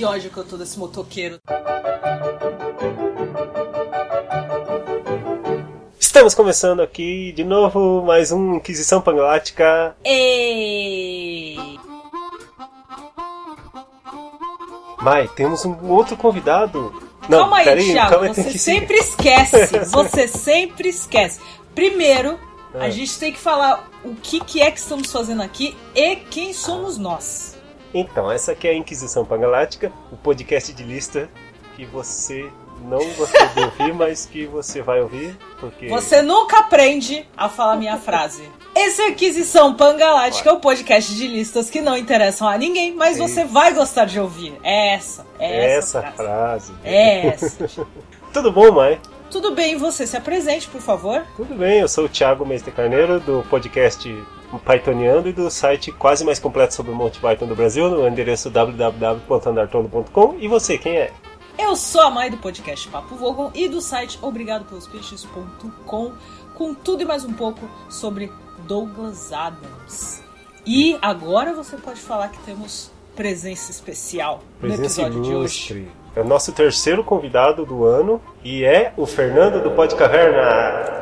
que ódio que eu tô desse motoqueiro. Estamos começando aqui de novo mais um Inquisição Pangalática. Ei! Mai, temos um outro convidado. Não, calma aí, peraí, Thiago, calma você que sempre esquece. Você sempre esquece. Primeiro, a É. gente tem que falar o que, que é que estamos fazendo aqui e quem somos nós. Então, essa aqui é a Inquisição Pangalática, o podcast de lista que você não gostou de ouvir, mas que você vai ouvir, porque... Você nunca aprende a falar minha frase. Esse é Aquisição Pangalática é o podcast de listas que não interessam a ninguém, mas Sim. você vai gostar de ouvir. É essa, é essa, essa frase. frase. É essa. Tudo bom, Mai? Tudo bem, você se apresente, por favor. Tudo bem, eu sou o Thiago Mestre Carneiro, do podcast Pythoniando e do site quase mais completo sobre o Monte Python do Brasil, no endereço www.andartolo.com. E você, quem é? Eu sou a Mai do podcast Papo Vogon e do site obrigadopelospeixes.com com tudo e mais um pouco sobre Douglas Adams. E agora você pode falar que temos presença especial no Presença episódio de hoje. É o nosso terceiro convidado do ano e é o Fernando do Pod Caverna.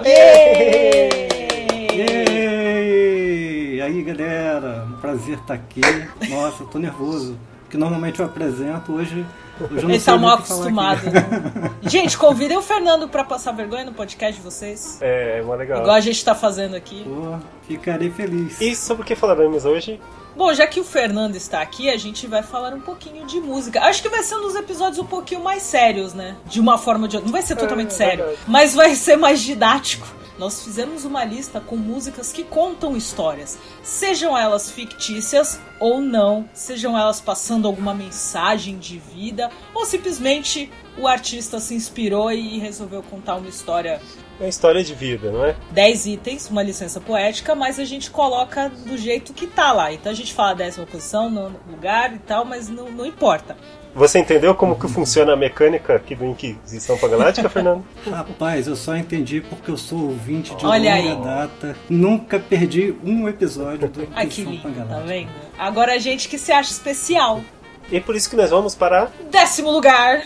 E aí galera, um prazer estar aqui. Nossa, eu tô nervoso. Porque normalmente eu apresento, hoje, hoje eu não Ele sei tá nem mal acostumado. né? Gente, convidem o Fernando pra passar vergonha no podcast de vocês. É, é uma legal. Igual a gente tá fazendo aqui. Pô, ficarei feliz. E sobre o que falaremos hoje? Bom, já que o Fernando está aqui, a gente vai falar um pouquinho de música. Acho que vai ser um dos episódios um pouquinho mais sérios, né? De uma forma ou de outra. Não vai ser totalmente É, sério, verdade. mas vai ser mais didático. Nós fizemos uma lista com músicas que contam histórias, sejam elas fictícias ou não, sejam elas passando alguma mensagem de vida, ou simplesmente o artista se inspirou e resolveu contar uma história É uma história de vida, não é? 10 itens, uma licença poética, mas a gente coloca do jeito que tá lá. Então a gente fala a décima posição, no lugar e tal, mas não, não importa. Você entendeu como que funciona a mecânica aqui do Inquisição Pangalática, Fernando? Rapaz, eu só entendi porque eu sou ouvinte de Olha longa aí. data. Nunca perdi um episódio do Ai que Inquisição lindo, tá Pangalática. vendo? Agora a gente que se acha especial. E por isso que nós vamos para Décimo lugar.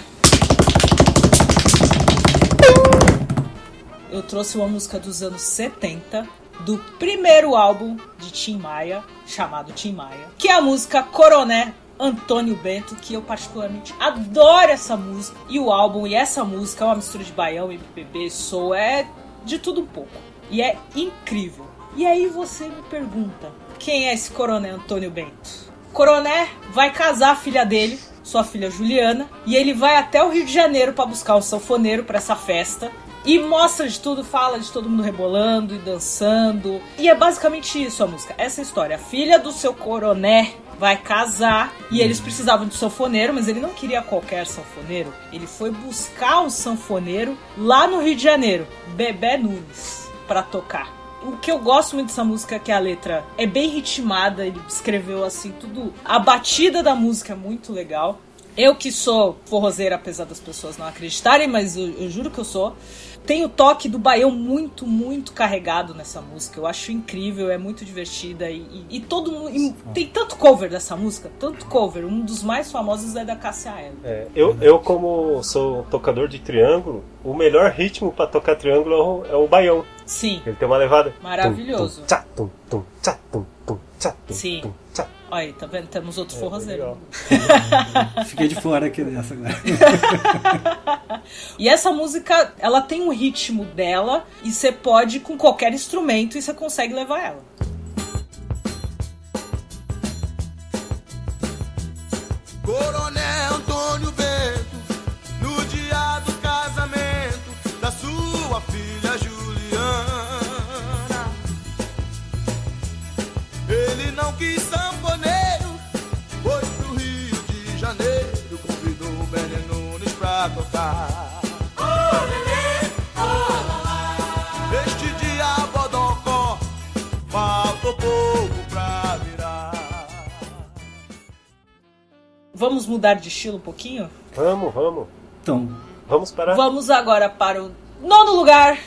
Eu trouxe uma música dos anos 70, do primeiro álbum de Tim Maia, chamado Tim Maia, que é a música Coroné Antônio Bento, que eu particularmente adoro essa música. E o álbum e essa música é uma mistura de baião, MPB, soul, é de tudo um pouco. E é incrível. E aí você me pergunta, quem é esse Coroné Antônio Bento? Coroné vai casar a filha dele, sua filha Juliana, e ele vai até o Rio de Janeiro para buscar um sanfoneiro para essa festa. E mostra de tudo, fala de todo mundo rebolando e dançando. E é basicamente isso a música, essa história. A filha do seu coroné vai casar e eles precisavam de sanfoneiro, mas ele não queria qualquer sanfoneiro. Ele foi buscar um sanfoneiro lá no Rio de Janeiro, Bebé Nunes, para tocar. O que eu gosto muito dessa música é que a letra é bem ritmada, ele escreveu assim tudo. A batida da música é muito legal. Eu que sou forrozeira, apesar das pessoas não acreditarem, mas eu, eu juro que eu sou. Tem o toque do baião muito, muito carregado nessa música. Eu acho incrível, é muito divertida. E, e- e todo mundo. e tem tanto cover dessa música, tanto cover. Um dos mais famosos é da Eller. É, eu, eu, como sou tocador de triângulo, o melhor ritmo pra tocar triângulo é o, é o baião. Sim, Ele tem uma levada. Maravilhoso. Tum, tum, tchá, tum, tum, tchá, tum, tum, tchá, tum, Sim. tum. Olha aí, tá vendo? Temos outro É, forrozeiro. Fiquei de fora aqui dessa agora. E essa música, ela tem um ritmo dela e você pode com qualquer instrumento e você consegue levar ela. Coronel Antônio pra tocar. Este dia Bodocó faltou pouco pra virar. Vamos mudar de estilo um pouquinho? Vamos, vamos. Então, Vamos para. Vamos agora para o nono lugar.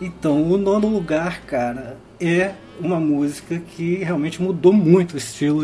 Então, o nono lugar, cara, é uma música que realmente mudou muito o estilo.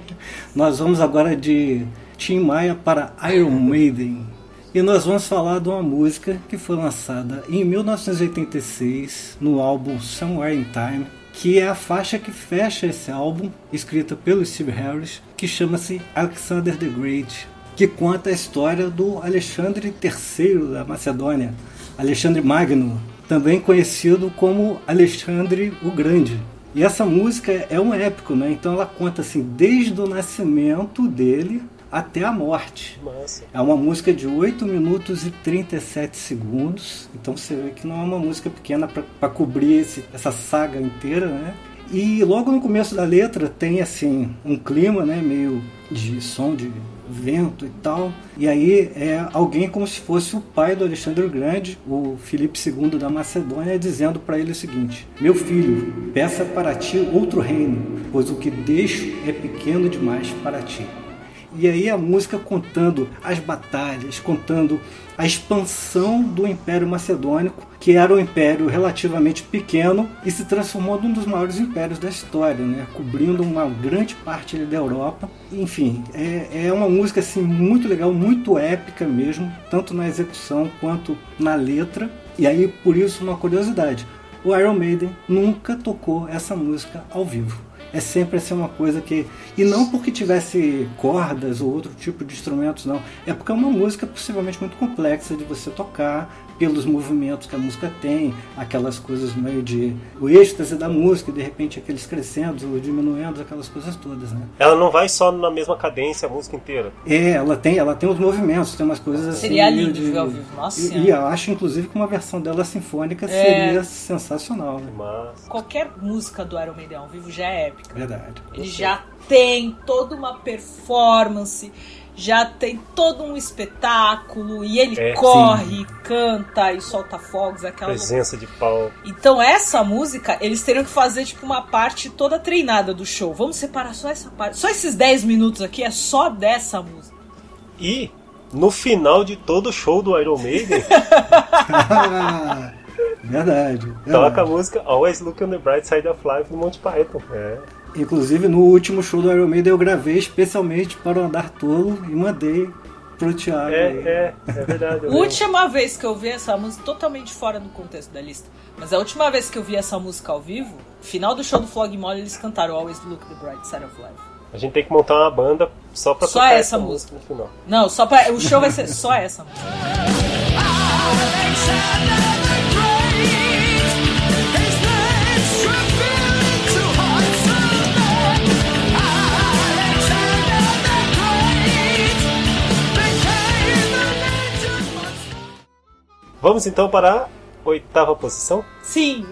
nós vamos agora de Tim Maia para Iron Maiden. E nós vamos falar de uma música que foi lançada em 1986 no álbum Somewhere in Time, que é a faixa que fecha esse álbum, escrita pelo Steve Harris, que chama-se Alexander the Great, que conta a história do Alexandre III da Macedônia, Alexandre Magno, também conhecido como Alexandre o Grande. E essa música é um épico, né? Então ela conta assim desde o nascimento dele até a morte. Massa. É uma música de 8 minutos e 37 segundos. Então você vê que não é uma música pequena para cobrir esse, essa saga inteira, né? E logo no começo da letra tem assim um clima, né, meio de som de vento e tal. E aí é alguém como se fosse o pai do Alexandre o Grande, o Filipe II da Macedônia, dizendo para ele o seguinte: Meu filho, peça para ti outro reino, pois o que deixo é pequeno demais para ti. E aí a música contando as batalhas, contando a expansão do Império Macedônico, que era um império relativamente pequeno e se transformou num dos maiores impérios da história, né? cobrindo uma grande parte da Europa. Enfim, é, é uma música assim, muito legal, muito épica mesmo, tanto na execução quanto na letra. E aí, por isso, uma curiosidade: o Iron Maiden nunca tocou essa música ao vivo é sempre assim uma coisa que. E não porque tivesse cordas ou outro tipo de instrumentos, não. É porque é uma música possivelmente muito complexa de você tocar, pelos movimentos que a música tem, aquelas coisas meio de. o êxtase da música, e de repente aqueles crescendo ou diminuindo, aquelas coisas todas, né? Ela não vai só na mesma cadência a música inteira. É, ela tem, ela tem os movimentos, tem umas coisas assim. Seria lindo ver ao vivo, nossa E, e eu acho, inclusive, que uma versão dela sinfônica É. seria sensacional, né? Mas. Qualquer música do Iron Maiden ao vivo já é épica. Verdade. Ele já tem toda uma performance, já tem todo um espetáculo, e ele É, corre, canta e solta fogos, aquela Presença de pau. Então essa música, eles teriam que fazer tipo uma parte toda treinada do show. Vamos separar só essa parte. Só esses 10 minutos aqui é só dessa música. E no final de todo o show do Iron Maiden, verdade. toca a música Always Look on the Bright Side of Life do Monty Python. É. Inclusive, no último show do Iron Maiden eu gravei especialmente para o Andar Tolo e mandei pro Thiago. aí. É, é, é verdade. Última vez que eu vi essa música, totalmente fora do contexto da lista, mas a última vez que eu vi essa música ao vivo, final do show do Flog Molly, eles cantaram Always Look the Bright Side of Life. A gente tem que montar uma banda só pra Só tocar essa essa música. música no final. Não, só pra, o show vai ser só essa música. Vamos então para a oitava posição. Sim.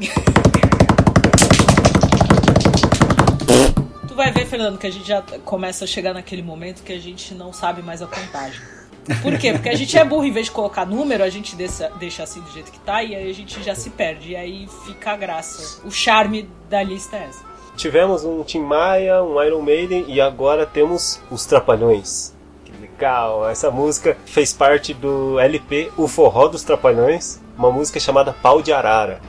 tu vai ver, Fernando, que a gente já começa a chegar naquele momento que a gente não sabe mais a contagem. Por quê? Porque a gente é burro, em vez de colocar número, a gente deixa, deixa assim do jeito que tá e aí a gente já se perde. E aí fica a graça. O charme da lista é essa. Tivemos um Tim Maia, um Iron Maiden e agora temos os Trapalhões. Essa música fez parte do LP O Forró dos Trapalhões, uma música chamada Pau de Arara.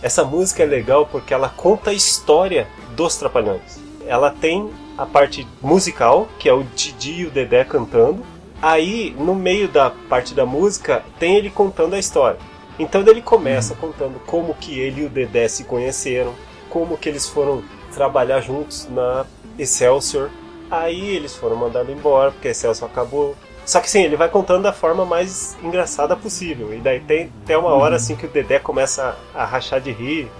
Essa música é legal porque ela conta a história dos Trapalhões. Ela tem a parte musical, que é o Didi e o Dedé cantando. Aí, no meio da parte da música, tem ele contando a história. Então ele começa contando como que ele e o Dedé se conheceram, como que eles foram trabalhar juntos na Excelsior. Aí eles foram mandados embora, porque a Excelsior acabou. Só que assim, ele vai contando da forma mais engraçada possível. E daí tem até uma hora assim que o Dedé começa a, rachar de rir.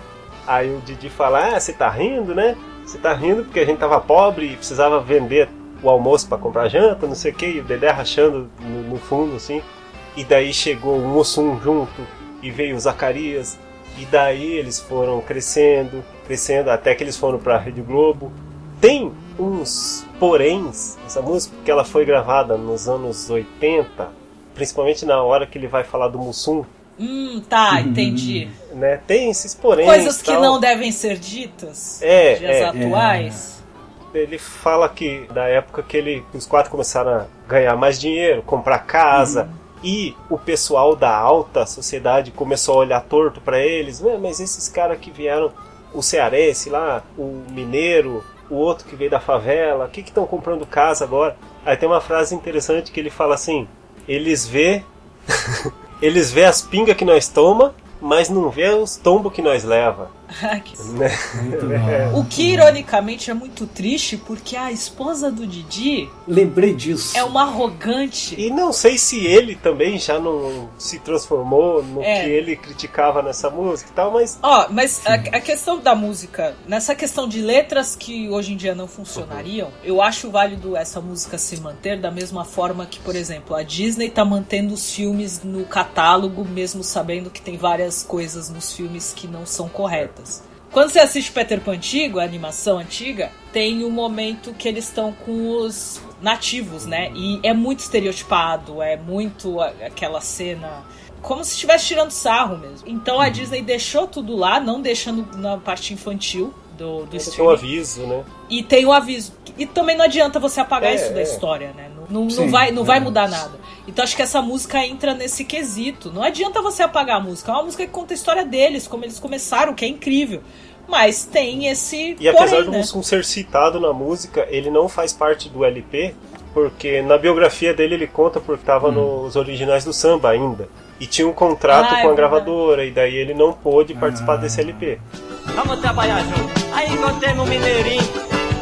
Aí o Didi fala: Ah, você tá rindo, né? Você tá rindo porque a gente tava pobre e precisava vender o almoço para comprar janta, não sei o que. E o Dedé rachando no, no fundo, assim. E daí chegou o Mussum junto e veio o Zacarias. E daí eles foram crescendo, crescendo, até que eles foram pra Rede Globo. Tem uns poréns essa música, porque ela foi gravada nos anos 80, principalmente na hora que ele vai falar do Mussum, Hum, tá, entendi. né? Tem esses poréns. Coisas que tal. não devem ser ditas. É, dias é. atuais. Ele fala que da época que ele, os quatro começaram a ganhar mais dinheiro, comprar casa, e o pessoal da alta sociedade começou a olhar torto para eles, "Ué, mas esses caras que vieram, o cearense lá, o mineiro, o outro que veio da favela, o que estão comprando casa agora? Aí tem uma frase interessante que ele fala assim: eles vê eles vê as pingas que nós toma, mas não vê os tombos que nós leva. Né? O que, ironicamente, é muito triste porque a esposa do Didi Lembrei disso. é uma arrogante. E não sei se ele também já não se transformou no É. que ele criticava nessa música e tal, mas Ó, mas a, a questão da música, nessa questão de letras que hoje em dia não funcionariam, eu acho válido essa música se manter da mesma forma que, por exemplo, a Disney tá mantendo os filmes no catálogo, mesmo sabendo que tem várias coisas nos filmes que não são corretas. Quando você assiste Peter Pan antigo, a animação antiga, tem um momento que eles estão com os nativos, né? E é muito estereotipado, é muito aquela cena como se estivesse tirando sarro mesmo. Então a Disney deixou tudo lá, não deixando na parte infantil do, do tem um streaming. aviso, né? E tem o aviso. E também não adianta você apagar É, isso da é. história, né? Não, Sim, não vai, não é. vai mudar nada. Então acho que essa música entra nesse quesito. Não adianta você apagar a música. É uma música que conta a história deles, como eles começaram, que é incrível. Mas tem esse. E apesar porém, do né? Mussum ser citado na música, ele não faz parte do LP, porque na biografia dele ele conta porque estava nos originais do samba ainda. E tinha um contrato Ah, é com a gravadora, e daí ele não pôde participar Ah. desse LP. Vamos trabalhar junto. Aí encontrei um mineirinho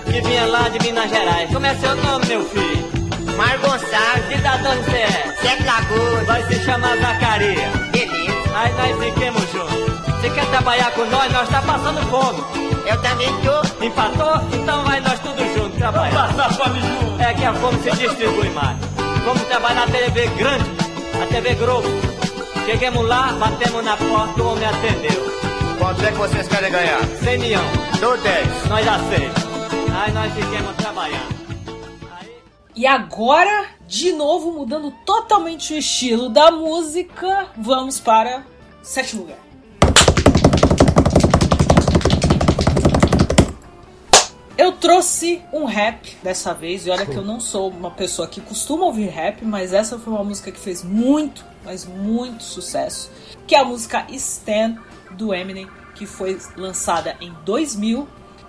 que vinha lá de Minas Gerais. Como é seu nome, meu filho? Mar Gonçalves, Que cidadão é? Sete Lagoas, Vai se chamar Zacaria. beleza. Aí nós fiquemos juntos. Você quer trabalhar com nós? Nós tá passando fome. Eu também tô. Empatou? Então vai nós tudo juntos trabalhar. Passar fome junto. É que a fome se distribui mais. Vamos trabalhar na TV grande, a TV Globo. Chegamos lá, batemos na porta, o homem atendeu. Quanto é que vocês querem ganhar? 100 milhões, Dou 10. nós aceitamos. Aí nós fiquemos trabalhando. E agora, de novo, mudando totalmente o estilo da música, vamos para sétimo lugar. Eu trouxe um rap dessa vez, e olha que eu não sou uma pessoa que costuma ouvir rap, mas essa foi uma música que fez muito, mas muito sucesso, que é a música Stan do Eminem, que foi lançada em 2000.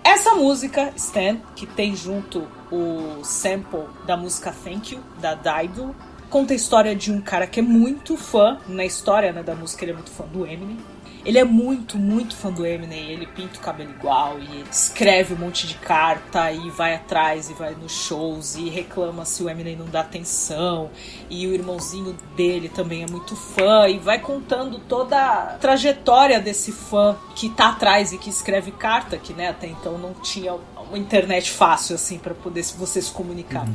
Essa música, Stan, que tem junto o sample da música Thank You, da Dido, conta a história de um cara que é muito fã, na história né, da música ele é muito fã do Eminem, ele é muito, muito fã do Eminem. Ele pinta o cabelo igual e escreve um monte de carta e vai atrás e vai nos shows e reclama se o Eminem não dá atenção. E o irmãozinho dele também é muito fã e vai contando toda a trajetória desse fã que tá atrás e que escreve carta, que né, até então não tinha uma internet fácil assim para poder você se comunicar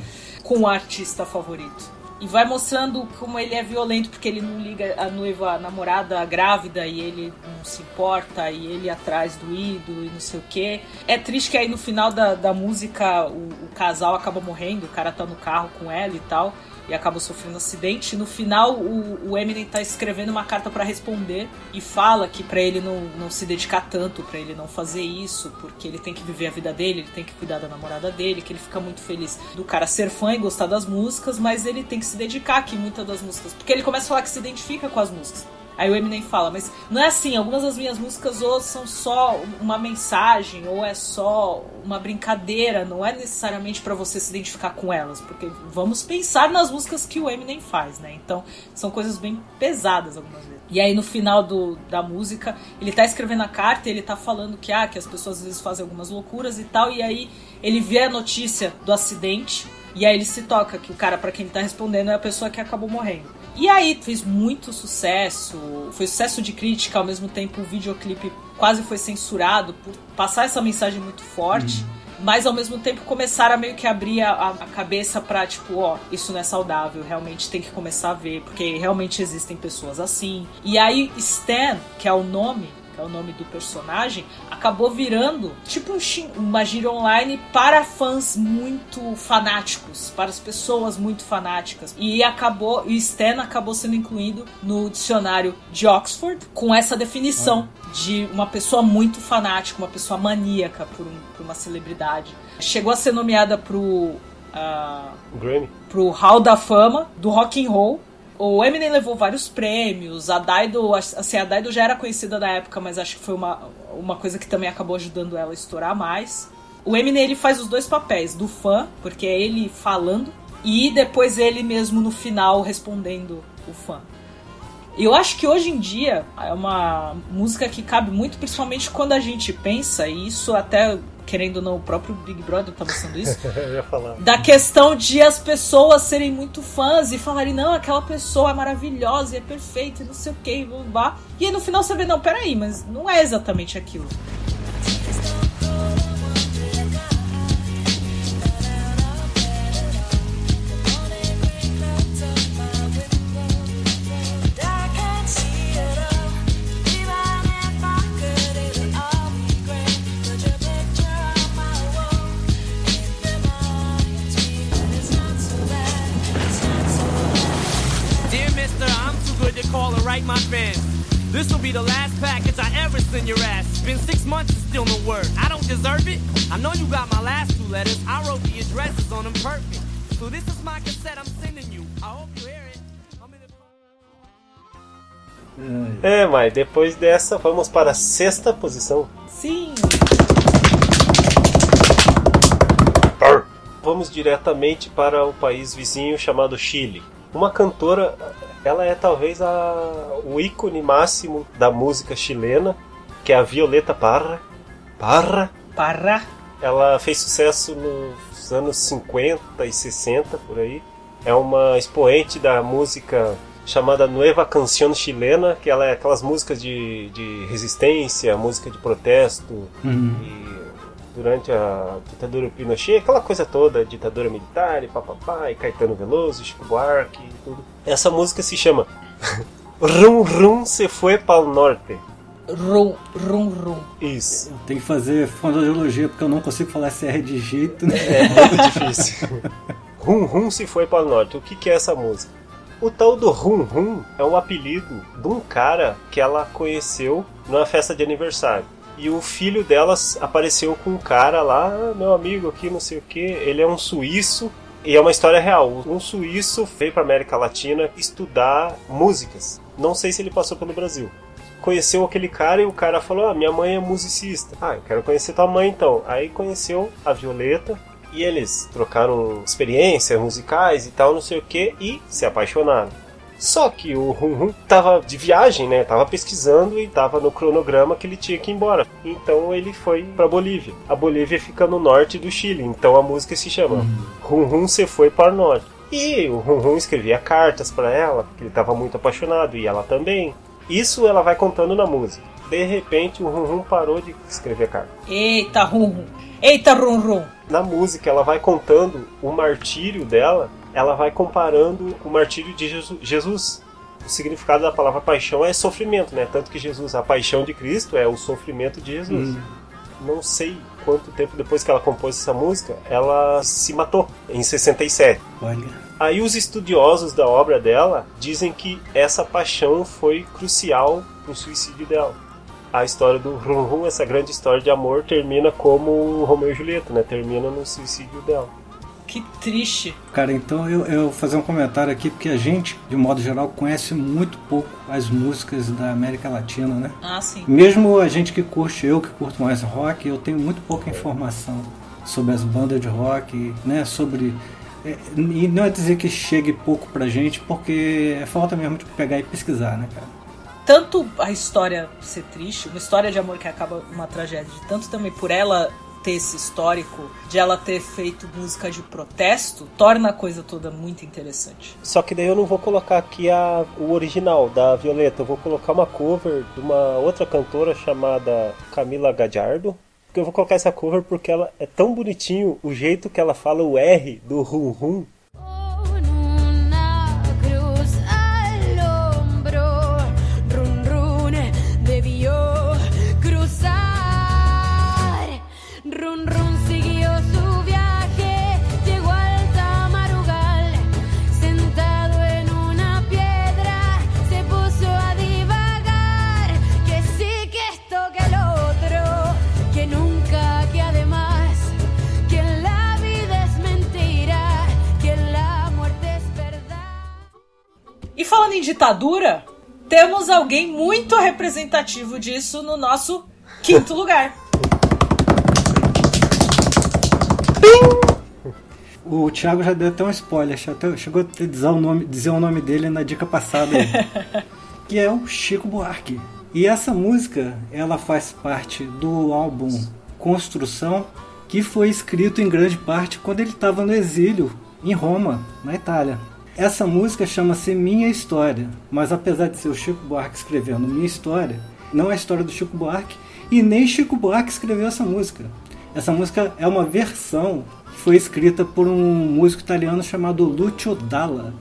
com o artista favorito. E vai mostrando como ele é violento, porque ele não liga a noiva, a namorada grávida e ele não se importa, e ele atrás do ídolo e não sei o que. É triste que aí no final da, da música o, o casal acaba morrendo, o cara tá no carro com ela e tal, e acaba sofrendo um acidente. No final o, o Eminem tá escrevendo uma carta para responder e fala que para ele não, não se dedicar tanto, para ele não fazer isso, porque ele tem que viver a vida dele, ele tem que cuidar da namorada dele, que ele fica muito feliz do cara ser fã e gostar das músicas, mas ele tem que se dedicar aqui muitas das músicas, porque ele começa a falar que se identifica com as músicas. Aí o Eminem fala, mas não é assim, algumas das minhas músicas ou são só uma mensagem, ou é só uma brincadeira, não é necessariamente pra você se identificar com elas, porque vamos pensar nas músicas que o Eminem faz, né? Então, são coisas bem pesadas algumas vezes. E aí no final do, da música, ele tá escrevendo a carta e ele tá falando que, ah, que as pessoas às vezes fazem algumas loucuras e tal, e aí ele vê a notícia do acidente, e aí ele se toca que o cara para quem ele tá respondendo é a pessoa que acabou morrendo. E aí fez muito sucesso, foi sucesso de crítica, ao mesmo tempo o videoclipe quase foi censurado por passar essa mensagem muito forte. Mas ao mesmo tempo começaram a meio que abrir a, a cabeça pra, tipo, ó, isso não é saudável, realmente tem que começar a ver, porque realmente existem pessoas assim. E aí, Stan, que é o nome, é o nome do personagem, acabou virando tipo um, uma gíria online para fãs muito fanáticos, para as pessoas muito fanáticas. E acabou, e Stan acabou sendo incluído no dicionário de Oxford com essa definição de uma pessoa muito fanática, uma pessoa maníaca por, um- por uma celebridade. Chegou a ser nomeada pro ah, Grammy. pro Hall da Fama do Rock and Roll. O Eminem levou vários prêmios, a Dido, assim, a Dido já era conhecida na época, mas acho que foi uma, uma coisa que também acabou ajudando ela a estourar mais. O Eminem ele faz os dois papéis, do fã, porque é ele falando, e depois ele mesmo no final respondendo o fã. Eu acho que hoje em dia é uma música que cabe muito, principalmente quando a gente pensa, e isso até, querendo ou não, o próprio Big Brother tá mostrando isso, da questão de as pessoas serem muito fãs e falarem, não, aquela pessoa é maravilhosa e é perfeita e não sei o que, e blá, blá, blá. E aí no final você vê, não, peraí, mas não é exatamente aquilo. Depois dessa, vamos para a sexta posição. Sim, Vamos diretamente para o país vizinho chamado Chile. Uma cantora, ela é talvez a, o ícone máximo da música chilena, que é a Violeta Parra. Parra. para. Ela fez sucesso nos anos 50 e 60 por aí. É uma expoente da música chamada Nueva Canción Chilena, que ela é aquelas músicas de, de resistência, música de protesto e durante a ditadura Pinochet, aquela coisa toda, ditadura militar e papapá, e Caetano Veloso, Chico Buarque e tudo. Essa música se chama Rum Rum Se Foi Pal Norte. Rum, rum, rum. Isso. eu tenho que fazer fonoaudiologia porque eu não consigo falar CR de jeito, né? É muito difícil. Rum Rum se foi para o norte. O que, que é essa música? O tal do Rum Rum é um apelido de um cara que ela conheceu numa festa de aniversário. E o filho delas apareceu com um cara lá, "Ah, meu amigo aqui, não sei o que. Ele é um suíço e é uma história real. Um suíço veio para América Latina estudar músicas. Não sei se ele passou pelo Brasil. Conheceu aquele cara e o cara falou: Ah, minha mãe é musicista. Ah, eu quero conhecer tua mãe então. Aí conheceu a Violeta e eles trocaram experiências musicais e tal, não sei o que, e se apaixonaram. Só que o Rum Rum tava de viagem, né? Tava pesquisando e tava no cronograma que ele tinha que ir embora. Então ele foi pra Bolívia. A Bolívia fica no norte do Chile, então a música se chama Rum Rum se foi para o norte. E o Rum Rum escrevia cartas pra ela, porque ele tava muito apaixonado e ela também. Isso ela vai contando na música. De repente o Rum Rum parou de escrever carta. Eita, rum, rum. Eita, rum, rum. Na música ela vai contando o martírio dela, ela vai comparando o martírio de Jesu- Jesus. O significado da palavra paixão é sofrimento, né? Tanto que Jesus, a paixão de Cristo é o sofrimento de Jesus. Não sei quanto tempo depois que ela compôs essa música, ela se matou em 67. Olha, Aí os estudiosos da obra dela dizem que essa paixão foi crucial pro suicídio dela. A história do Rum Rum, essa grande história de amor, termina como Romeu e Julieta, né? Termina no suicídio dela. Que triste. cara, então eu, eu vou fazer um comentário aqui porque a gente, de modo geral, conhece muito pouco as músicas da América Latina, né? Ah, sim. Mesmo a gente que curte, eu que curto mais rock, eu tenho muito pouca informação sobre as bandas de rock, né? Sobre. é, e não é dizer que chegue pouco pra gente, porque é falta mesmo de pegar e pesquisar, né, cara? Tanto a história ser triste, uma história de amor que acaba uma tragédia, tanto também por ela ter esse histórico de ela ter feito música de protesto, torna a coisa toda muito interessante. Só que daí eu não vou colocar aqui a, o original da Violeta, eu vou colocar uma cover de uma outra cantora chamada Camila Gadiardo. Porque eu vou colocar essa cover porque ela é tão bonitinho o jeito que ela fala o R do Rum Rum. Ditadura, temos alguém muito representativo disso no nosso quinto lugar. O Thiago já deu até um spoiler, chegou a dizer o nome, dizer o nome dele na dica passada, que é o Chico Buarque. E essa música, ela faz parte do álbum Construção, que foi escrito em grande parte quando ele estava no exílio em Roma, na Itália. Essa música chama-se Minha História, mas apesar de ser o Chico Buarque escrevendo Minha História, não é a história do Chico Buarque e nem Chico Buarque escreveu essa música. Essa música é uma versão que foi escrita por um músico italiano chamado Lucio Dalla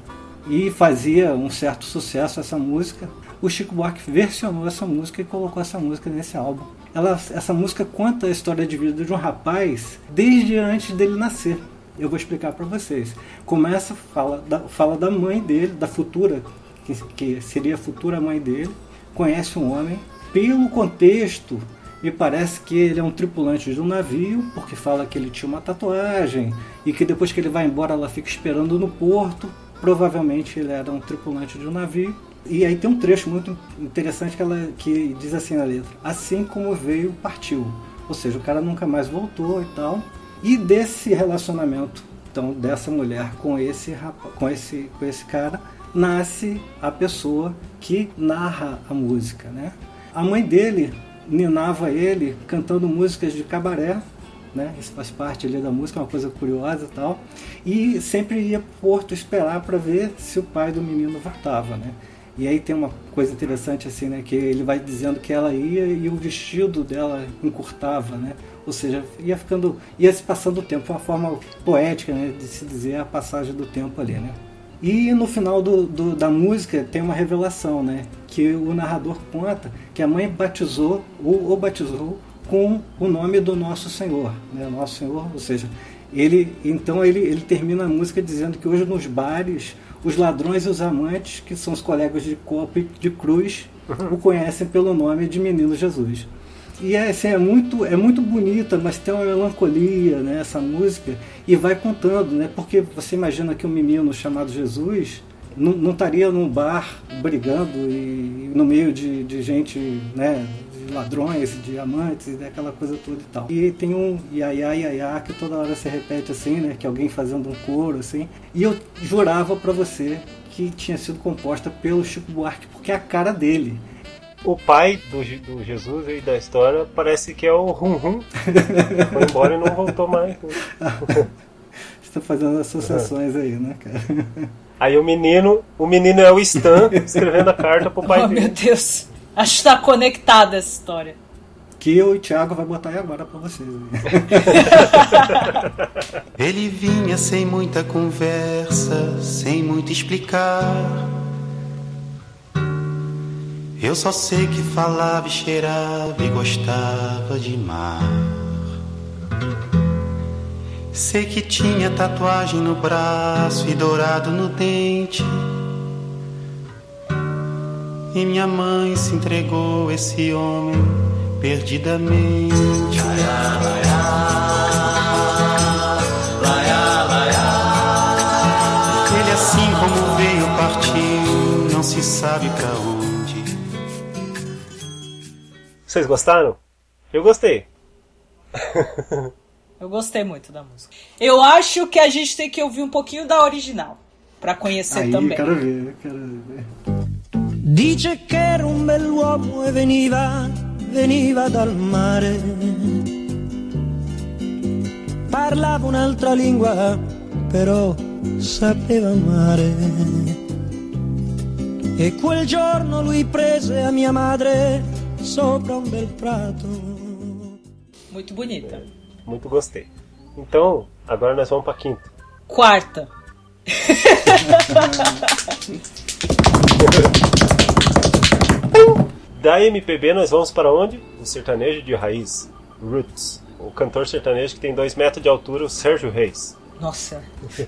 e fazia um certo sucesso essa música. O Chico Buarque versionou essa música e colocou essa música nesse álbum. Ela, essa música conta a história de vida de um rapaz desde antes dele nascer. Eu vou explicar para vocês. Começa, fala da, fala da mãe dele, da futura, que, que seria a futura mãe dele, conhece um homem. Pelo contexto, me parece que ele é um tripulante de um navio, porque fala que ele tinha uma tatuagem e que depois que ele vai embora ela fica esperando no porto. Provavelmente ele era um tripulante de um navio. E aí tem um trecho muito interessante que, ela, que diz assim na letra: Assim como veio, partiu. Ou seja, o cara nunca mais voltou e tal. E desse relacionamento, então, dessa mulher com esse, com esse, com esse cara, nasce a pessoa que narra a música, né? A mãe dele ninava ele cantando músicas de cabaré, né? Isso faz parte ali da música, é uma coisa curiosa e tal. E sempre ia pro porto esperar para ver se o pai do menino voltava, né? E aí tem uma coisa interessante assim, né? Que ele vai dizendo que ela ia e o vestido dela encurtava, né? Ou seja, ia ficando, ia se passando o tempo, uma forma poética, né? De se dizer a passagem do tempo ali, né? E no final do, do- da música tem uma revelação, né? Que o narrador conta que a mãe batizou, ou, ou batizou, com o nome do Nosso Senhor, né? Nosso Senhor, ou seja, ele, então ele, ele termina a música dizendo que hoje nos bares os ladrões e os amantes, que são os colegas de copa e de cruz, o conhecem pelo nome de Menino Jesus. E é, assim, é muito é muito bonita, mas tem uma melancolia, né, essa música e vai contando, né? Porque você imagina que um menino chamado Jesus não, estaria num bar brigando e no meio de, de gente, né, de ladrões, de amantes e daquela coisa toda e tal. E tem um iaiá, iaiá, que toda hora se repete assim, né, que é alguém fazendo um coro assim. E eu jurava pra você que tinha sido composta pelo Chico Buarque, porque é a cara dele. O pai do, do Jesus aí da história parece que é o Rum Rum. Foi embora e não voltou mais. Você tá fazendo associações aí, né, cara? Aí o menino, o menino é o Stan escrevendo a carta pro pai oh, meu dele. Deus. Acho que tá conectada essa história. Que eu e o Thiago vai botar aí agora pra vocês. Ele vinha sem muita conversa, sem muito explicar. Eu só sei que falava e cheirava e gostava de mar. Sei que tinha tatuagem no braço e dourado no dente. E minha mãe se entregou a esse homem perdidamente. Ele assim como veio partiu, não se sabe pra onde. Vocês gostaram? Eu gostei. Eu gostei muito da música. Eu acho que a gente tem que ouvir um pouquinho da original. Pra conhecer Aí, também. quero ver, quero ver. Dice che era un bell'uomo e veniva, veniva dal mare. Parlava un'altra lingua, però sapeva amare. E quel giorno lui prese a mia madre sopra un bel prato. Muito bonita. Muito gostei. Então, agora nós vamos pra quinta. Quarta. Da MPB nós vamos para onde? O sertanejo de raiz, Roots. O cantor sertanejo que tem 2 metros de altura, o Sérgio Reis. Nossa.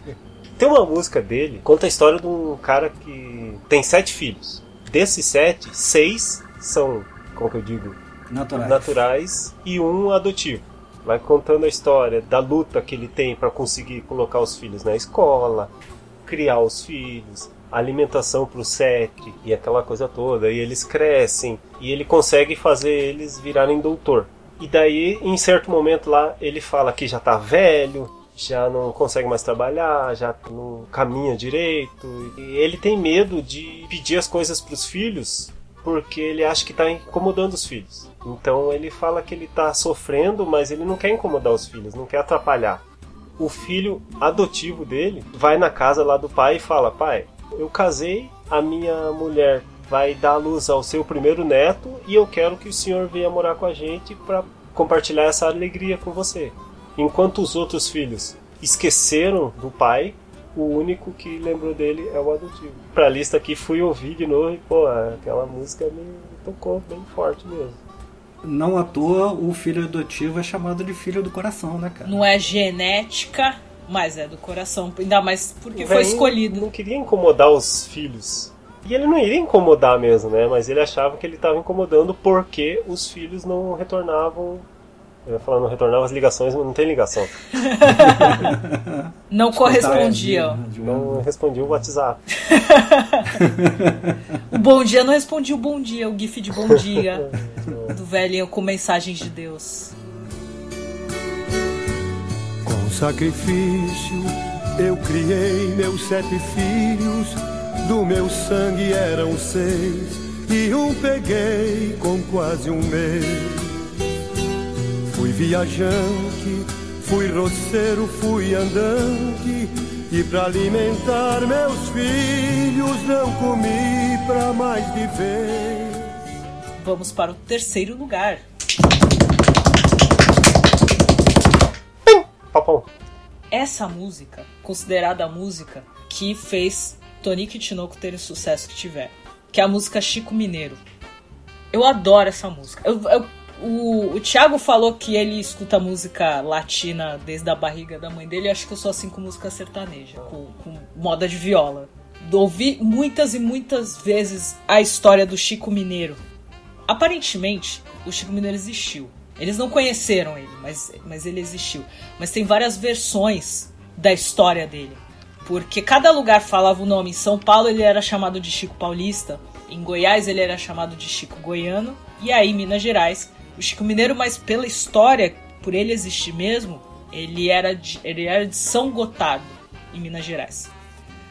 Tem uma música dele, conta a história de um cara que tem sete filhos. Desses sete, seis são, como que eu digo, Naturais. naturais e um adotivo. Vai contando a história da luta que ele tem para conseguir colocar os filhos na escola, criar os filhos, alimentação pro sete e aquela coisa toda. E eles crescem e ele consegue fazer eles virarem doutor. E daí, em certo momento lá, ele fala que já tá velho, já não consegue mais trabalhar, já não caminha direito. E ele tem medo de pedir as coisas pros filhos porque ele acha que tá incomodando os filhos. Então ele fala que ele tá sofrendo, mas ele não quer incomodar os filhos, não quer atrapalhar. O filho adotivo dele vai na casa lá do pai e fala: Pai, eu casei, a minha mulher vai dar luz ao seu primeiro neto e eu quero que o senhor venha morar com a gente para compartilhar essa alegria com você. Enquanto os outros filhos esqueceram do pai, o único que lembrou dele é o adotivo. Pra lista aqui fui ouvir de novo e, pô, aquela música me tocou bem forte mesmo. Não à toa o filho adotivo é chamado de filho do coração, né, cara? Não é genética, mas é do coração. Ainda mais porque foi escolhido. Não queria incomodar os filhos. E ele não iria incomodar mesmo, né? Mas ele achava que ele estava incomodando porque os filhos não retornavam. Eu ia falar não retornavam as ligações, mas não tem ligação. Não correspondiam. Não respondia o WhatsApp. O bom dia não respondia o bom dia, o gif de bom dia do velhinho com mensagens de Deus. Com sacrifício eu criei meus sete filhos, do meu sangue eram seis, e um peguei com quase um mês. Fui viajante, fui roceiro, fui andante, e pra alimentar meus filhos não comi pra mais viver. Vamos para o terceiro lugar. Papão. Essa música, considerada a música que fez Tonico e Tinoco terem o sucesso que tiveram, que é a música Chico Mineiro. Eu adoro essa música. Eu- eu- o, o Thiago falou que ele escuta música latina desde a barriga da mãe dele. Acho que eu sou assim com música sertaneja, com, com moda de viola. Ouvi muitas e muitas vezes a história do Chico Mineiro. Aparentemente, o Chico Mineiro existiu. Eles não conheceram ele, mas, mas ele existiu. Mas tem várias versões da história dele. Porque cada lugar falava o nome. Em São Paulo ele era chamado de Chico Paulista. Em Goiás ele era chamado de Chico Goiano. E aí Minas Gerais, o Chico Mineiro, mas pela história, por ele existir mesmo, ele era de, ele era de São Gotardo, em Minas Gerais.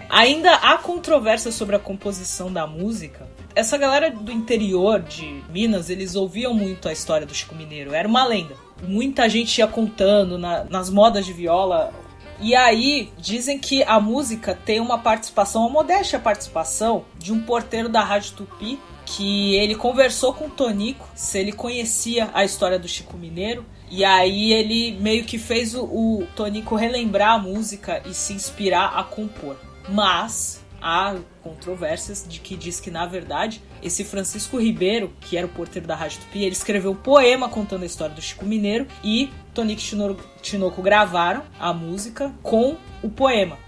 Ainda há controvérsia sobre a composição da música. Essa galera do interior de Minas, eles ouviam muito a história do Chico Mineiro. Era uma lenda. Muita gente ia contando na- nas modas de viola. E aí, dizem que a música tem uma participação, uma modéstia participação, de um porteiro da Rádio Tupi, que ele conversou com o Tonico se ele conhecia a história do Chico Mineiro. E aí ele meio que fez o, o Tonico relembrar a música e se inspirar a compor. Mas há controvérsias de que diz que, na verdade, esse Francisco Ribeiro, que era o porteiro da Rádio Tupi, ele escreveu um poema contando a história do Chico Mineiro e Tonico Tino- Tinoco gravaram a música com o poema.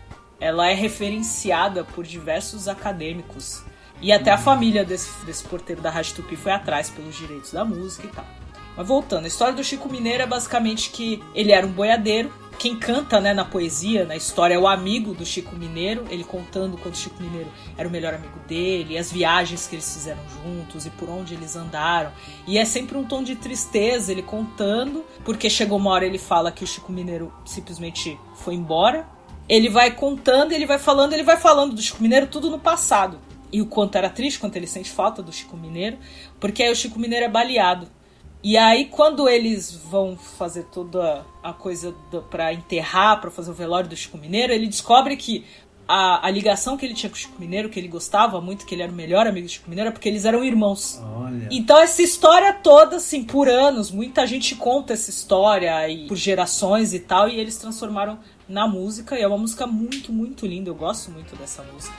Ela é referenciada por diversos acadêmicos. E até a família desse, desse porteiro da Rádio Tupi foi atrás pelos direitos da música e tal. Mas voltando, a história do Chico Mineiro é basicamente que ele era um boiadeiro. Quem canta né, na poesia, na história, é o amigo do Chico Mineiro, ele contando quando o Chico Mineiro era o melhor amigo dele, as viagens que eles fizeram juntos e por onde eles andaram. E é sempre um tom de tristeza ele contando, porque chegou uma hora ele fala que o Chico Mineiro simplesmente foi embora. Ele vai contando, ele vai falando, ele vai falando do Chico Mineiro tudo no passado. E o quanto era triste, quanto ele sente falta do Chico Mineiro, porque aí o Chico Mineiro é baleado. E aí, quando eles vão fazer toda a coisa pra enterrar, pra fazer o velório do Chico Mineiro, ele descobre que a, a ligação que ele tinha com o Chico Mineiro, que ele gostava muito, que ele era o melhor amigo do Chico Mineiro, é porque eles eram irmãos. Olha. Então, essa história toda, assim, por anos, muita gente conta essa história e por gerações e tal, e eles transformaram na música, e é uma música muito, muito linda, eu gosto muito dessa música.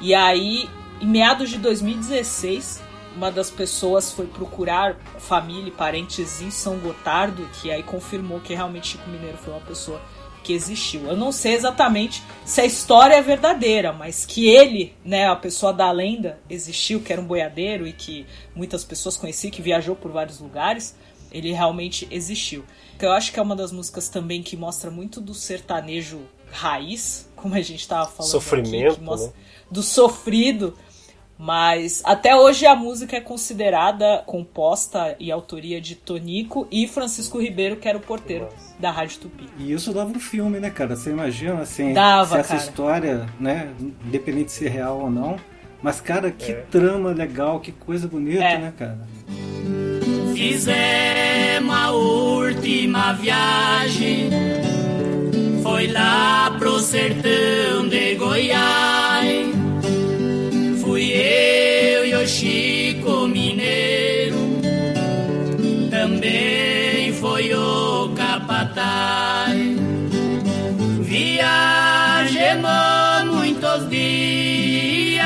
E aí, em meados de 2016, uma das pessoas foi procurar família e parentes em São Gotardo, que aí confirmou que realmente Chico Mineiro foi uma pessoa que existiu. Eu não sei exatamente se a história é verdadeira, mas que ele, né, a pessoa da lenda, existiu, que era um boiadeiro e que muitas pessoas conheciam, que viajou por vários lugares, ele realmente existiu. Eu acho que é uma das músicas também que mostra muito do sertanejo raiz, como a gente estava falando Sofrimento, aqui, mostra- né? do sofrido, mas até hoje a música é considerada composta e autoria de Tonico e Francisco Ribeiro, que era o porteiro da Rádio Tupi. E isso dava um filme, né, cara? Você imagina, assim, Dava, se essa cara. história, né, independente de ser real ou não. Mas, cara, que É. trama legal, que coisa bonita, É. né, cara? Fizemos a última viagem, foi lá pro sertão de Goiás. Chico Mineiro, também foi o Capataz. Viajemos muitos dias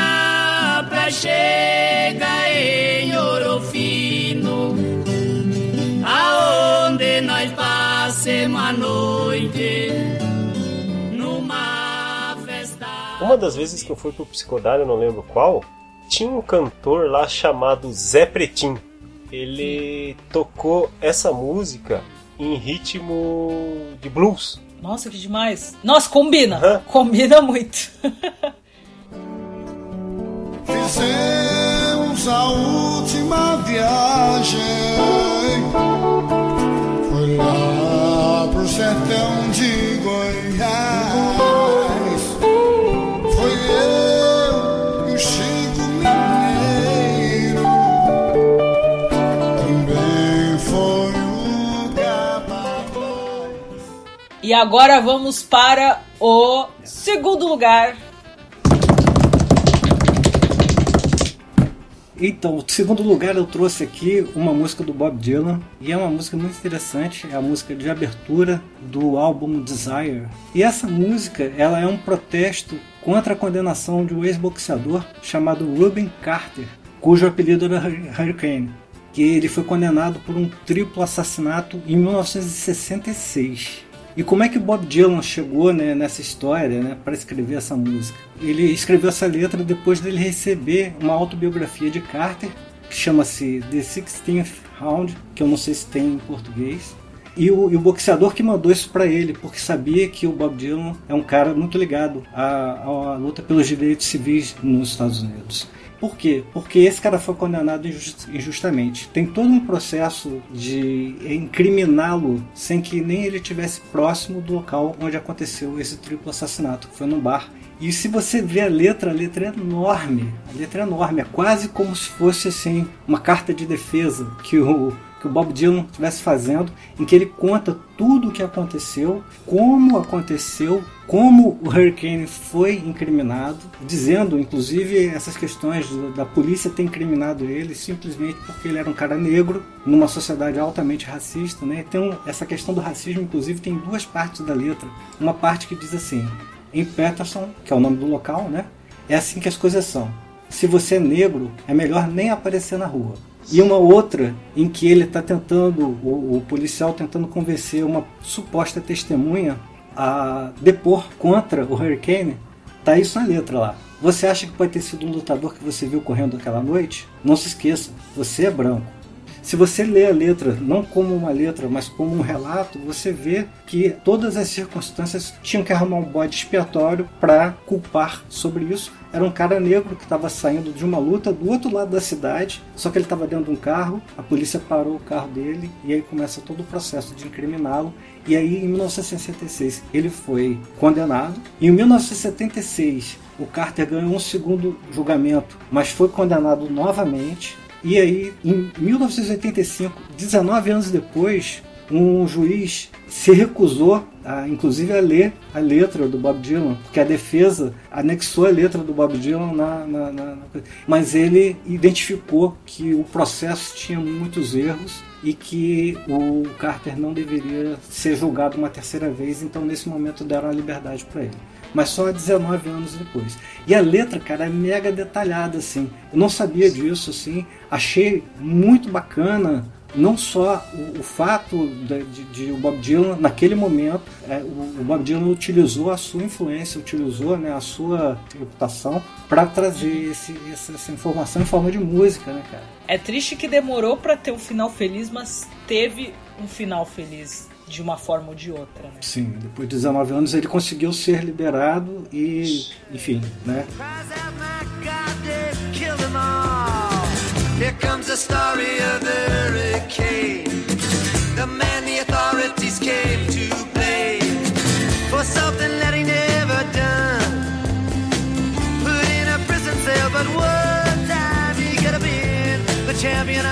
pra chegar em Ouro Fino aonde nós passemos a noite. Uma das vezes que eu fui pro Psicodário, eu não lembro qual, tinha um cantor lá chamado Zé Pretim. Ele tocou essa música em ritmo de blues. Nossa, que demais! Nossa, combina! Aham. Combina muito! Fizemos a última viagem. Foi lá pro sertão de Goiás. E agora vamos para o segundo lugar. Então, o segundo lugar eu trouxe aqui uma música do Bob Dylan e é uma música muito interessante, é a música de abertura do álbum Desire. E essa música, ela é um protesto contra a condenação de um ex-boxeador chamado Ruben Carter, cujo apelido era Hur- Hurricane, que ele foi condenado por um triplo assassinato em 1966. E como é que o Bob Dylan chegou né, nessa história né, para escrever essa música? Ele escreveu essa letra depois dele receber uma autobiografia de Carter, que chama-se The Sixteenth Round, que eu não sei se tem em português. E o, e o boxeador que mandou isso para ele, porque sabia que o Bob Dylan é um cara muito ligado à, à luta pelos direitos civis nos Estados Unidos. Por quê? Porque esse cara foi condenado injust- injustamente. Tem todo um processo de incriminá-lo sem que nem ele estivesse próximo do local onde aconteceu esse triplo assassinato, que foi num bar. E se você vê a letra, a letra é enorme. A letra é enorme, é quase como se fosse assim uma carta de defesa que o que o Bob Dylan estivesse fazendo, em que ele conta tudo o que aconteceu, como aconteceu, como o Hurricane foi incriminado, dizendo inclusive essas questões da polícia ter incriminado ele simplesmente porque ele era um cara negro numa sociedade altamente racista, né? Então essa questão do racismo inclusive tem duas partes da letra. Uma parte que diz assim: em Patterson, que é o nome do local, né? É assim que as coisas são. Se você é negro, é melhor nem aparecer na rua. E uma outra em que ele está tentando, o, o policial tentando convencer uma suposta testemunha a depor contra o Hurricane, tá isso na letra lá. Você acha que pode ter sido um lutador que você viu correndo aquela noite? Não se esqueça, você é branco. Se você lê a letra não como uma letra, mas como um relato, você vê que todas as circunstâncias tinham que arrumar um bode expiatório para culpar sobre isso. Era um cara negro que estava saindo de uma luta do outro lado da cidade, só que ele estava dentro de um carro, a polícia parou o carro dele e aí começa todo o processo de incriminá-lo. E aí, em 1966, ele foi condenado. Em 1976, o Carter ganhou um segundo julgamento, mas foi condenado novamente. E aí, em 1985, 19 anos depois, um juiz se recusou, a, inclusive, a ler a letra do Bob Dylan, porque a defesa anexou a letra do Bob Dylan na, na, na, na mas ele identificou que o processo tinha muitos erros e que o Carter não deveria ser julgado uma terceira vez, então nesse momento deram a liberdade para ele mas só 19 anos depois. E a letra, cara, é mega detalhada, assim. Eu não sabia disso, assim. Achei muito bacana, não só o, o fato de, de, de o Bob Dylan, naquele momento, é, o, o, Bob Dylan utilizou a sua influência, utilizou né, a sua reputação para trazer esse, essa, essa informação em forma de música, né, cara? É triste que demorou para ter um final feliz, mas teve um final feliz de uma forma ou de outra, né? Sim, depois de 19 anos ele conseguiu ser liberado e, enfim, né? Here comes the story of the hurricane. The man the authorities came to blame for something that he never done. Put in a prison cell, but one time he could have been the champion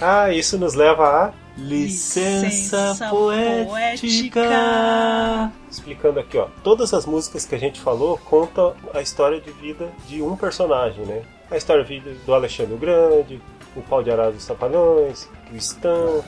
Ah, isso nos leva a Licença poética. Explicando aqui, ó, todas as músicas que a gente falou contam a história de vida de um personagem, né? A história de vida do Alexandre o Grande, o Pau de Arado dos Trapalhões, o Stan,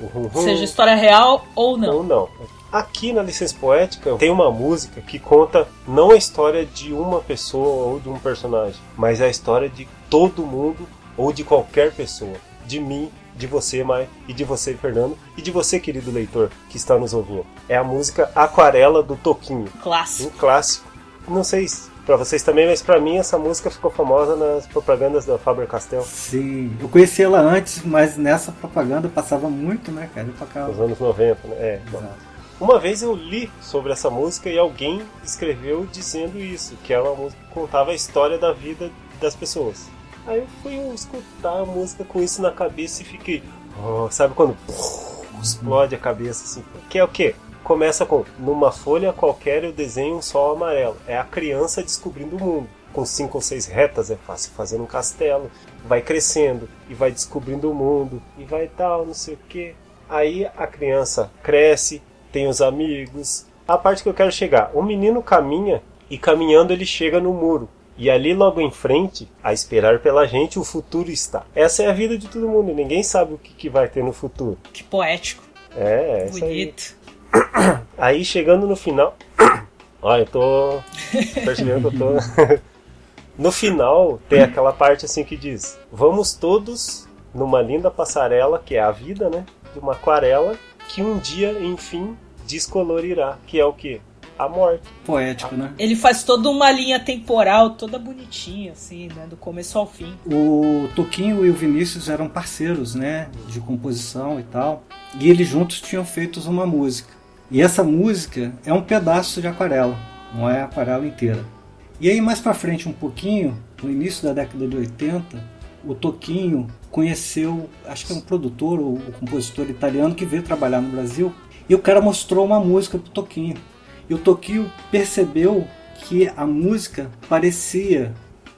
o Rum Rum. Seja história real ou não. Ou não. Aqui na licença poética tem uma música que conta não a história de uma pessoa ou de um personagem, mas a história de todo mundo ou de qualquer pessoa. De mim, de você, Mai, e de você, Fernando, e de você, querido leitor, que está nos ouvindo. É a música Aquarela do Toquinho. Clássico. Um clássico. Não sei se pra vocês também, mas pra mim essa música ficou famosa nas propagandas da Faber-Castell. Sim, eu conheci ela antes, mas nessa propaganda passava muito, né, cara? Eu tocava. Nos anos 90, né? É. Exato. Uma vez eu li sobre essa música e alguém escreveu dizendo isso, que era uma música que contava a história da vida das pessoas. Aí eu fui escutar a música com isso na cabeça e fiquei. oh, sabe quando explode a cabeça assim? Que é o quê? Começa com numa folha qualquer eu desenho um sol amarelo. É a criança descobrindo o mundo. Com cinco ou seis retas é fácil fazer um castelo. Vai crescendo e vai descobrindo o mundo e vai tal, não sei o que. Aí a criança cresce, tem os amigos. A parte que eu quero chegar: o menino caminha e caminhando ele chega no muro. E ali logo em frente, a esperar pela gente, o futuro está. Essa é a vida de todo mundo, ninguém sabe o que, que vai ter no futuro. Que poético. É, aí. Bonito. Aí chegando no final. Olha, eu tô. percebendo que eu tô. no final tem aquela parte assim que diz: Vamos todos numa linda passarela, que é a vida, né? De uma aquarela, que um dia, enfim, descolorirá. Que é o que? A morte. Poético, né? Ele faz toda uma linha temporal, toda bonitinha, assim, né? Do começo ao fim. O Toquinho e o Vinícius eram parceiros, né? De composição e tal. E eles juntos tinham feito uma música. E essa música é um pedaço de aquarela, não é a aquarela inteira. E aí mais pra frente um pouquinho, no início da década de 80, o Toquinho conheceu, acho que é um produtor ou um compositor italiano que veio trabalhar no Brasil, e o cara mostrou uma música pro Toquinho. E o Toquinho percebeu que a música parecia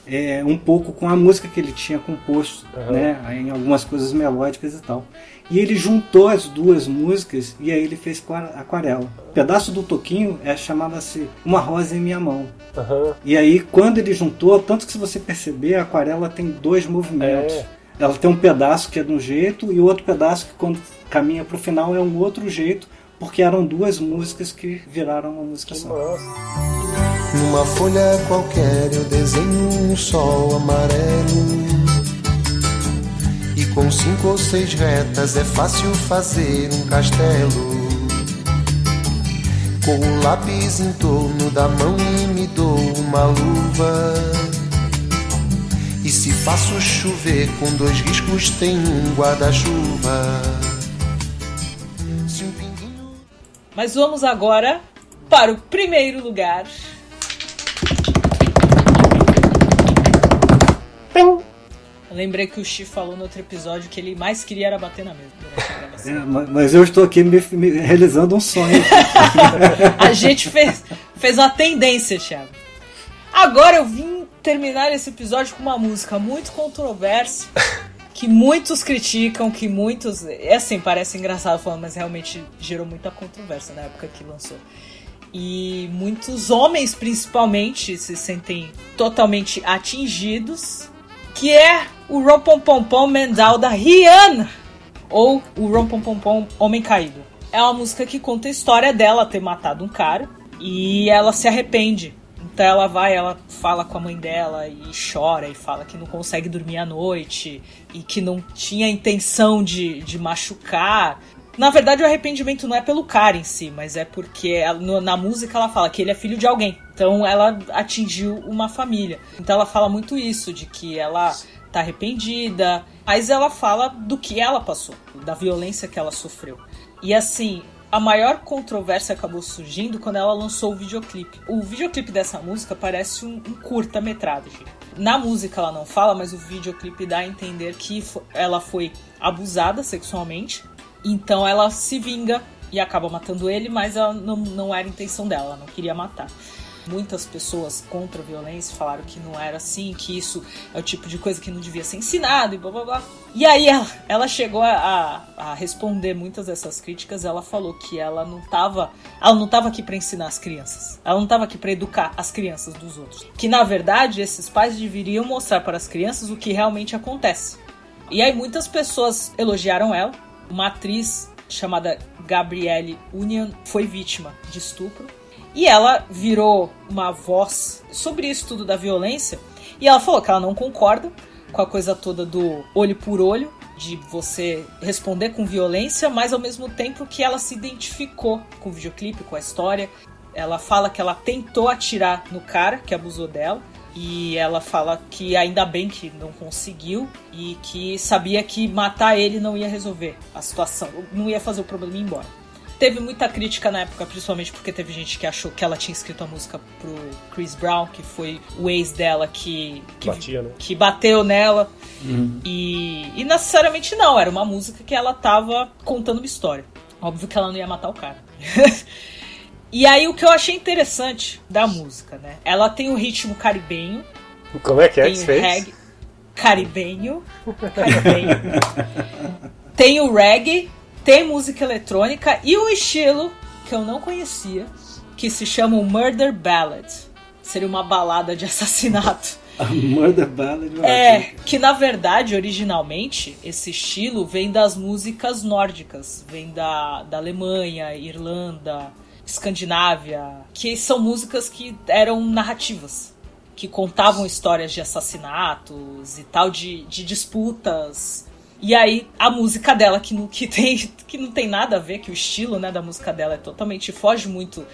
é, um pouco com a música que ele tinha composto, Uhum. né, em algumas coisas melódicas e tal. E ele juntou as duas músicas e aí ele fez aquarela. O pedaço do Toquinho é chamado-se Uma Rosa em Minha Mão. Aham. E aí, quando ele juntou, tanto que se você perceber, a aquarela tem dois movimentos. É. Ela tem um pedaço que é de um jeito e outro pedaço que quando caminha pro final é um outro jeito, porque eram duas músicas que viraram uma música só. Numa folha qualquer eu desenho um sol amarelo. E com cinco ou seis retas é fácil fazer um castelo. Com o lápis em torno da mão e me dou uma luva. E se faço chover com dois riscos tem um guarda-chuva. Mas vamos agora para o primeiro lugar. Lembrei que o Chi falou no outro episódio que ele mais queria era bater na mesa. É, ma- mas eu estou aqui me, me realizando um sonho. A gente fez, fez uma tendência, Thiago. Agora eu vim terminar esse episódio com uma música muito controversa, que muitos criticam, que muitos. É assim, parece engraçado falando, mas realmente gerou muita controvérsia na época que lançou. E muitos homens, principalmente, se sentem totalmente atingidos, que é o Rompompom Mendal da Rihanna, ou o Rompompom Homem Caído. É uma música que conta a história dela ter matado um cara e ela se arrepende. Então ela vai, ela fala com a mãe dela e chora e fala que não consegue dormir à noite e que não tinha intenção de, de machucar. Na verdade, o arrependimento não é pelo cara em si, mas é porque ela- no- na música ela fala que ele é filho de alguém. Então ela atingiu uma família. Então ela fala muito isso, de que ela tá arrependida, mas ela fala do que ela passou, da violência que ela sofreu. E assim, a maior controvérsia acabou surgindo quando ela lançou o videoclipe. O videoclipe dessa música parece um, um curta-metragem. Na música ela não fala, mas o videoclipe dá a entender que ela foi abusada sexualmente. Então ela se vinga e acaba matando ele, mas ela não, não era intenção dela, ela não queria matar. Muitas pessoas contra a violência falaram que não era assim, que isso é o tipo de coisa que não devia ser ensinado e blá blá blá. E aí ela, ela chegou a, a responder muitas dessas críticas. Ela falou que ela não tava, ela não tava aqui para ensinar as crianças. Ela não tava aqui para educar as crianças dos outros. Que na verdade esses pais deveriam mostrar para as crianças o que realmente acontece. E aí muitas pessoas elogiaram ela. Uma atriz chamada Gabrielle Union foi vítima de estupro. E ela virou uma voz sobre isso tudo da violência. E ela falou que ela não concorda com a coisa toda do olho por olho, de você responder com violência, mas ao mesmo tempo que ela se identificou com o videoclipe, com a história. Ela fala que ela tentou atirar no cara que abusou dela. E ela fala que ainda bem que não conseguiu e que sabia que matar ele não ia resolver a situação, não ia fazer o problema ir embora. Teve muita crítica na época, principalmente porque teve gente que achou que ela tinha escrito a música pro Chris Brown, que foi o ex dela que, que, Batia, né? que bateu nela. E, e necessariamente não, era uma música que ela tava contando uma história. Óbvio que ela não ia matar o cara. e aí o que eu achei interessante da música, né? Ela tem o ritmo caribenho, Como é que é tem que você fez? reggae caribenho, caribenho. tem o reggae, tem música eletrônica e um estilo que eu não conhecia, que se chama o Murder Ballad. Seria uma balada de assassinato. A Murder Ballad. É, acho. que na verdade, originalmente, esse estilo vem das músicas nórdicas, vem da, da Alemanha, Irlanda, Escandinávia, que são músicas que eram narrativas, que contavam histórias de assassinatos e tal, de, de disputas. E aí, a música dela, que não, que, tem, que não tem nada a ver, que o estilo né, da música dela é totalmente. foge muito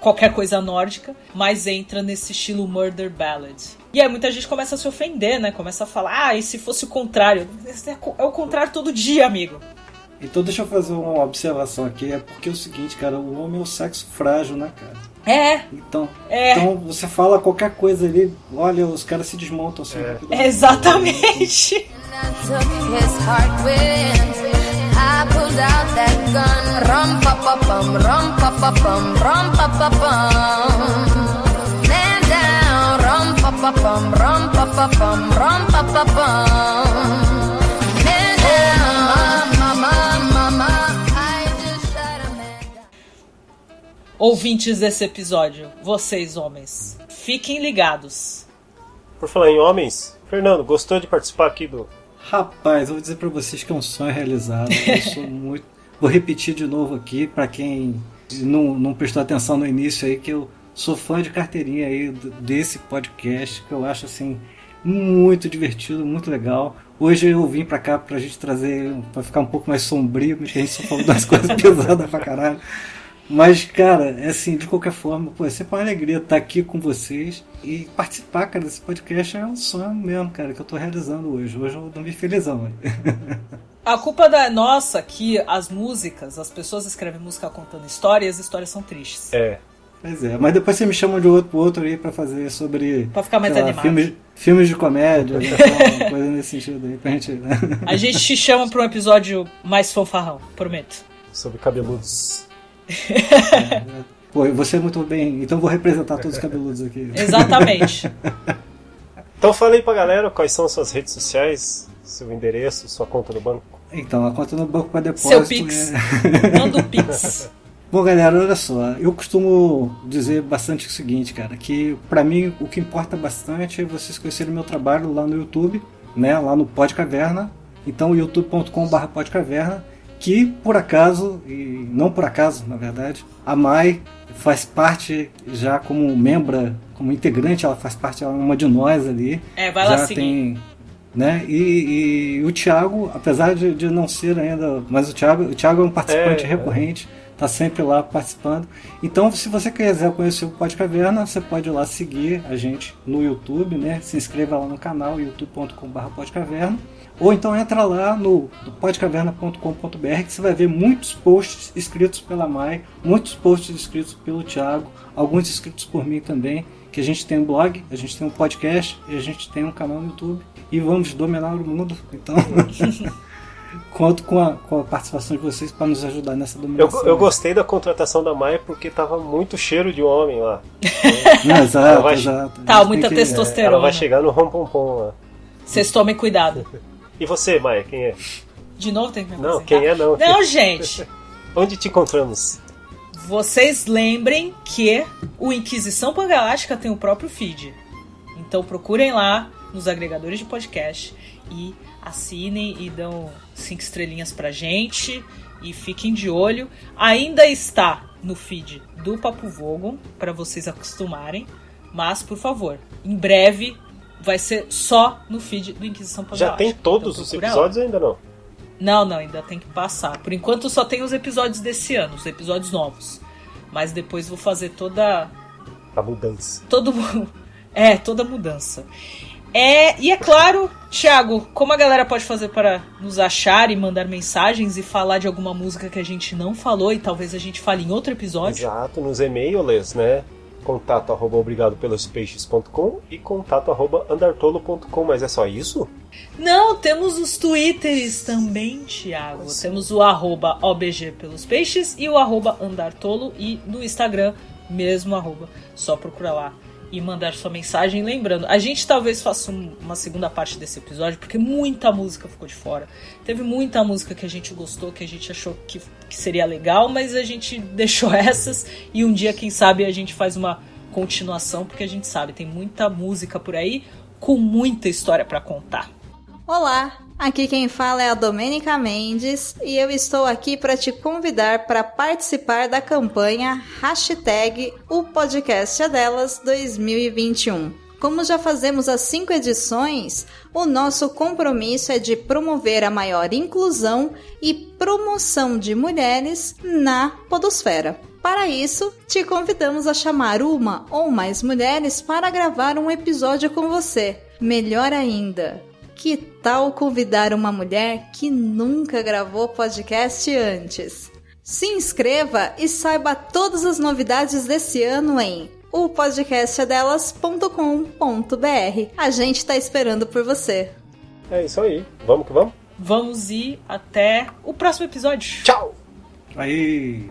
qualquer coisa nórdica, mas entra nesse estilo murder ballad. E aí muita gente começa a se ofender, né? Começa a falar, ah, e se fosse o contrário? É É o contrário todo dia, amigo. Então deixa eu fazer uma observação aqui. É porque é o seguinte, cara, o homem é o sexo frágil, né, cara? É, Então, É. então você fala qualquer coisa ali, olha, os caras se desmontam assim. rapidamente. exatamente. Took his heart within. I pulled out that gun. Rum pa pa pum, rum pa pa pum, rum pa pa pum. Man down. Rum pa pa pum, rum pa pa pum, rum pa pa pum. Man down. Mama, mama, mama. I just shot a man. Ouvintes desse episódio, vocês homens, fiquem ligados. Por falar em homens, Fernando, gostou de participar aqui do. Rapaz, eu vou dizer pra vocês que é um sonho realizado. Eu sou muito. Vou repetir de novo aqui pra quem não, não prestou atenção no início aí que eu sou fã de carteirinha aí desse podcast que eu acho assim muito divertido, muito legal. Hoje eu vim pra cá pra gente trazer pra ficar um pouco mais sombrio, porque a gente só falou das coisas pesadas pra caralho. Mas, cara, é assim, de qualquer forma, pô, é sempre uma alegria estar aqui com vocês e participar, cara, desse podcast é um sonho mesmo, cara, que eu tô realizando hoje. Hoje eu dormi felizão? A culpa da nossa que as músicas, as pessoas escrevem música contando história e as histórias são tristes. É. Pois é, mas depois você me chama de outro pro outro aí pra fazer sobre. Pra ficar mais lá, animado. Filmes, filmes de comédia, né, então, coisa nesse sentido aí, pra gente. Né? A gente te chama pra um episódio mais fanfarrão, prometo. Sobre cabeludos. Pô, você é muito bem, então vou representar todos os cabeludos aqui. Exatamente. Então fala aí pra galera quais são suas redes sociais, seu endereço, sua conta do banco. Então, a conta no banco para depósito. Seu Pix. é- Manda o Pix. Bom, galera, olha só. Eu costumo dizer bastante o seguinte, cara, que pra mim o que importa bastante é vocês conhecerem meu trabalho lá no YouTube, né, lá no Pod Caverna. Então, youtube.com.br podcaverna. Que por acaso, e não por acaso, na verdade, a Mai faz parte já como membra, como integrante, ela faz parte, ela é uma de nós ali. É, vai lá já seguir. tem né? E, e o Thiago, apesar de, de não ser ainda, mas o Thiago, o Thiago é um participante É, é. recorrente, tá sempre lá participando. Então, se você quiser conhecer o Pod Caverna, você pode ir lá seguir a gente no YouTube, né? Se inscreva lá no canal youtube.com/podcaverna. Ou então entra lá no podcaverna.com.br que você vai ver muitos posts escritos pela Mai, muitos posts escritos pelo Thiago, alguns escritos por mim também, que a gente tem um blog, a gente tem um podcast e a gente tem um canal no YouTube e vamos dominar o mundo. Então, conto com a, com a participação de vocês para nos ajudar nessa Eu, dominação. eu gostei da contratação da Maia porque tava muito cheiro de homem lá. Não, exato, vai- exato. Tá, muita que- testosterona. Ela vai chegar no rom-pom-pom lá. Vocês tomem cuidado. E você, Maia, quem é? De novo tem que me Não, quem é não. Não, gente. Onde te encontramos? Vocês lembrem que o Inquisição Pangaláctica tem o próprio feed. Então procurem lá nos agregadores de podcast e assinem e dão cinco estrelinhas pra gente e fiquem de olho. Ainda está no feed do Papo Vogon para vocês acostumarem, mas por favor, em breve vai ser só no feed do Inquisição Pangaláctica. Já tem todos Então os episódios ainda não? Não, não, ainda tem que passar. Por enquanto só tem os episódios desse ano, os episódios novos. Mas depois vou fazer toda. A mudança. Todo. É, toda mudança. É, e é claro, Thiago, como a galera pode fazer para nos achar e mandar mensagens e falar de alguma música que a gente não falou e talvez a gente fale em outro episódio? Exato, nos e-mails, né? Contato arroba obrigado pelos peixes.com e contato arroba andartolo.com, mas é só isso? Não, temos os twitters também, Thiago. Temos o arroba OBG pelos peixes e o arroba andartolo e no Instagram, mesmo arroba. Só procurar lá e mandar sua mensagem. Lembrando, a gente talvez faça um- uma segunda parte desse episódio, porque muita música ficou de fora. Teve muita música que a gente gostou, que a gente achou que, que seria legal, mas a gente deixou essas e um dia, quem sabe, a gente faz uma continuação, porque a gente sabe, tem muita música por aí com muita história pra contar. Olá, aqui quem fala é a Domênica Mendes e eu estou aqui para te convidar para participar da campanha hashtag O Podcast é Delas 2021. Como já fazemos as cinco edições, o nosso compromisso é de promover a maior inclusão e promoção de mulheres na podosfera. Para isso, te convidamos a chamar uma ou mais mulheres para gravar um episódio com você. Melhor ainda, que tal convidar uma mulher que nunca gravou podcast antes? Se inscreva e saiba todas as novidades desse ano em o podcastadelas.com.br. A gente está esperando por você. É isso aí. Vamos que vamos? Vamos ir até o próximo episódio. Tchau! Aí.